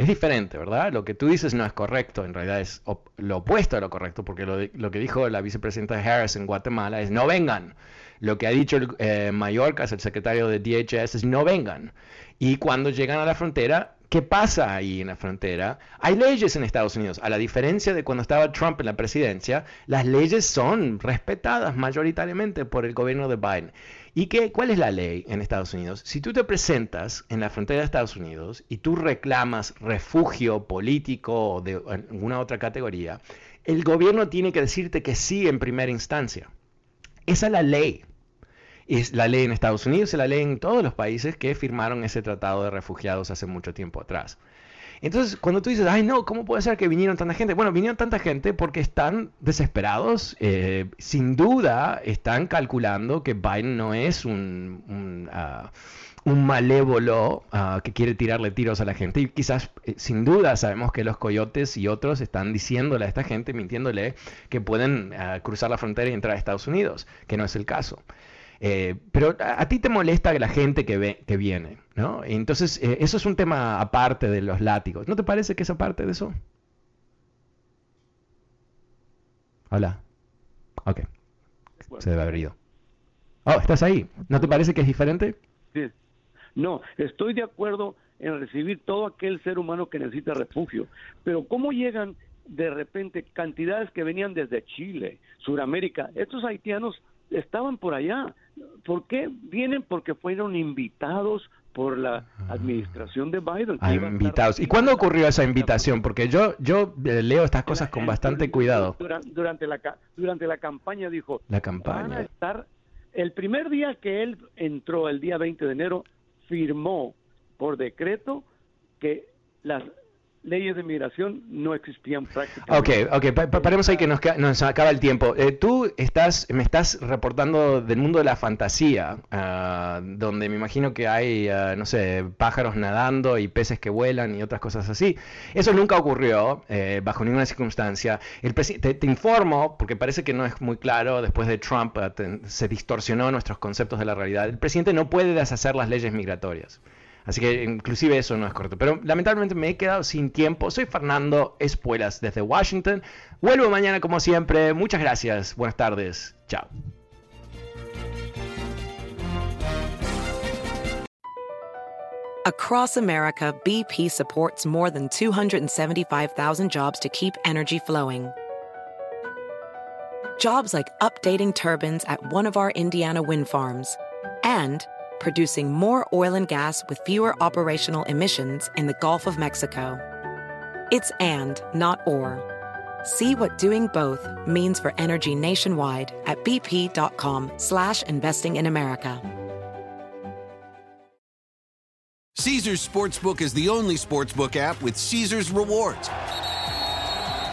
A: Es diferente, ¿verdad? Lo que tú dices no es correcto, en realidad es lo opuesto a lo correcto, porque lo, que dijo la vicepresidenta Harris en Guatemala es no vengan. Lo que ha dicho eh, Mallorcas, el secretario de DHS, es no vengan. Y cuando llegan a la frontera, ¿qué pasa ahí en la frontera? Hay leyes en Estados Unidos. A la diferencia de cuando estaba Trump en la presidencia, las leyes son respetadas mayoritariamente por el gobierno de Biden. ¿Y qué, cuál es la ley en Estados Unidos? Si tú te presentas en la frontera de Estados Unidos y tú reclamas refugio político o de alguna otra categoría, el gobierno tiene que decirte que sí en primera instancia. Esa es la ley. Es la ley en Estados Unidos y la ley en todos los países que firmaron ese tratado de refugiados hace mucho tiempo atrás. Entonces, cuando tú dices, ay no, ¿cómo puede ser que vinieron tanta gente? Bueno, vinieron tanta gente porque están desesperados. eh, sin duda, están calculando que Biden no es un, un, ah, un malévolo ah, que quiere tirarle tiros a la gente. Y quizás, eh, sin duda, sabemos que los coyotes y otros están diciéndole a esta gente, mintiéndole, que pueden ah, cruzar la frontera y entrar a Estados Unidos, que no es el caso. Eh, pero a, a ti te molesta la gente que, ve, que viene, ¿no? Entonces, eh, eso es un tema aparte de los látigos. ¿No te parece que es aparte de eso? Hola. Ok. Se debe haber ido. Oh, ¿estás ahí? ¿No te parece que es diferente?
F: Sí. No, estoy de acuerdo en recibir todo aquel ser humano que necesita refugio, pero ¿cómo llegan de repente cantidades que venían desde Chile, Suramérica? Estos haitianos estaban por allá. ¿Por qué vienen? Porque fueron invitados por la administración de Biden.
A: Ah, invitados. ¿Y cuándo ocurrió esa invitación? Porque yo, yo eh, leo estas cosas con bastante cuidado.
F: Durante, durante la ca- durante la campaña dijo
A: La
F: van a
A: campaña.
F: estar el primer día que él entró el día 20 de enero firmó por decreto que las leyes de migración no existían
A: Ok,
F: prácticamente.
A: ok, pa- pa- paremos ahí que nos, nos acaba el tiempo. Eh, tú estás, me estás reportando del mundo de la fantasía, ah, donde me imagino que hay, ah, no sé, pájaros nadando y peces que vuelan y otras cosas así. Eso nunca ocurrió eh, bajo ninguna circunstancia. El te, te informo, porque parece que no es muy claro, después de Trump ah, se distorsionó nuestros conceptos de la realidad. El presidente no puede deshacer las leyes migratorias. Así que inclusive eso no es correcto. Pero lamentablemente me he quedado sin tiempo. Soy Fernando Espuelas desde Washington. Vuelvo mañana como siempre. Muchas gracias. Buenas tardes. Chao.
G: Across America, BP supports more than 275,000 jobs to keep energy flowing. Jobs like updating turbines at one of our Indiana wind farms and producing more oil and gas with fewer operational emissions in the Gulf of Mexico. It's and, not or. See what doing both means for energy nationwide at bp.com slash investing in America.
H: Caesars Sportsbook is the only sportsbook app with Caesars rewards.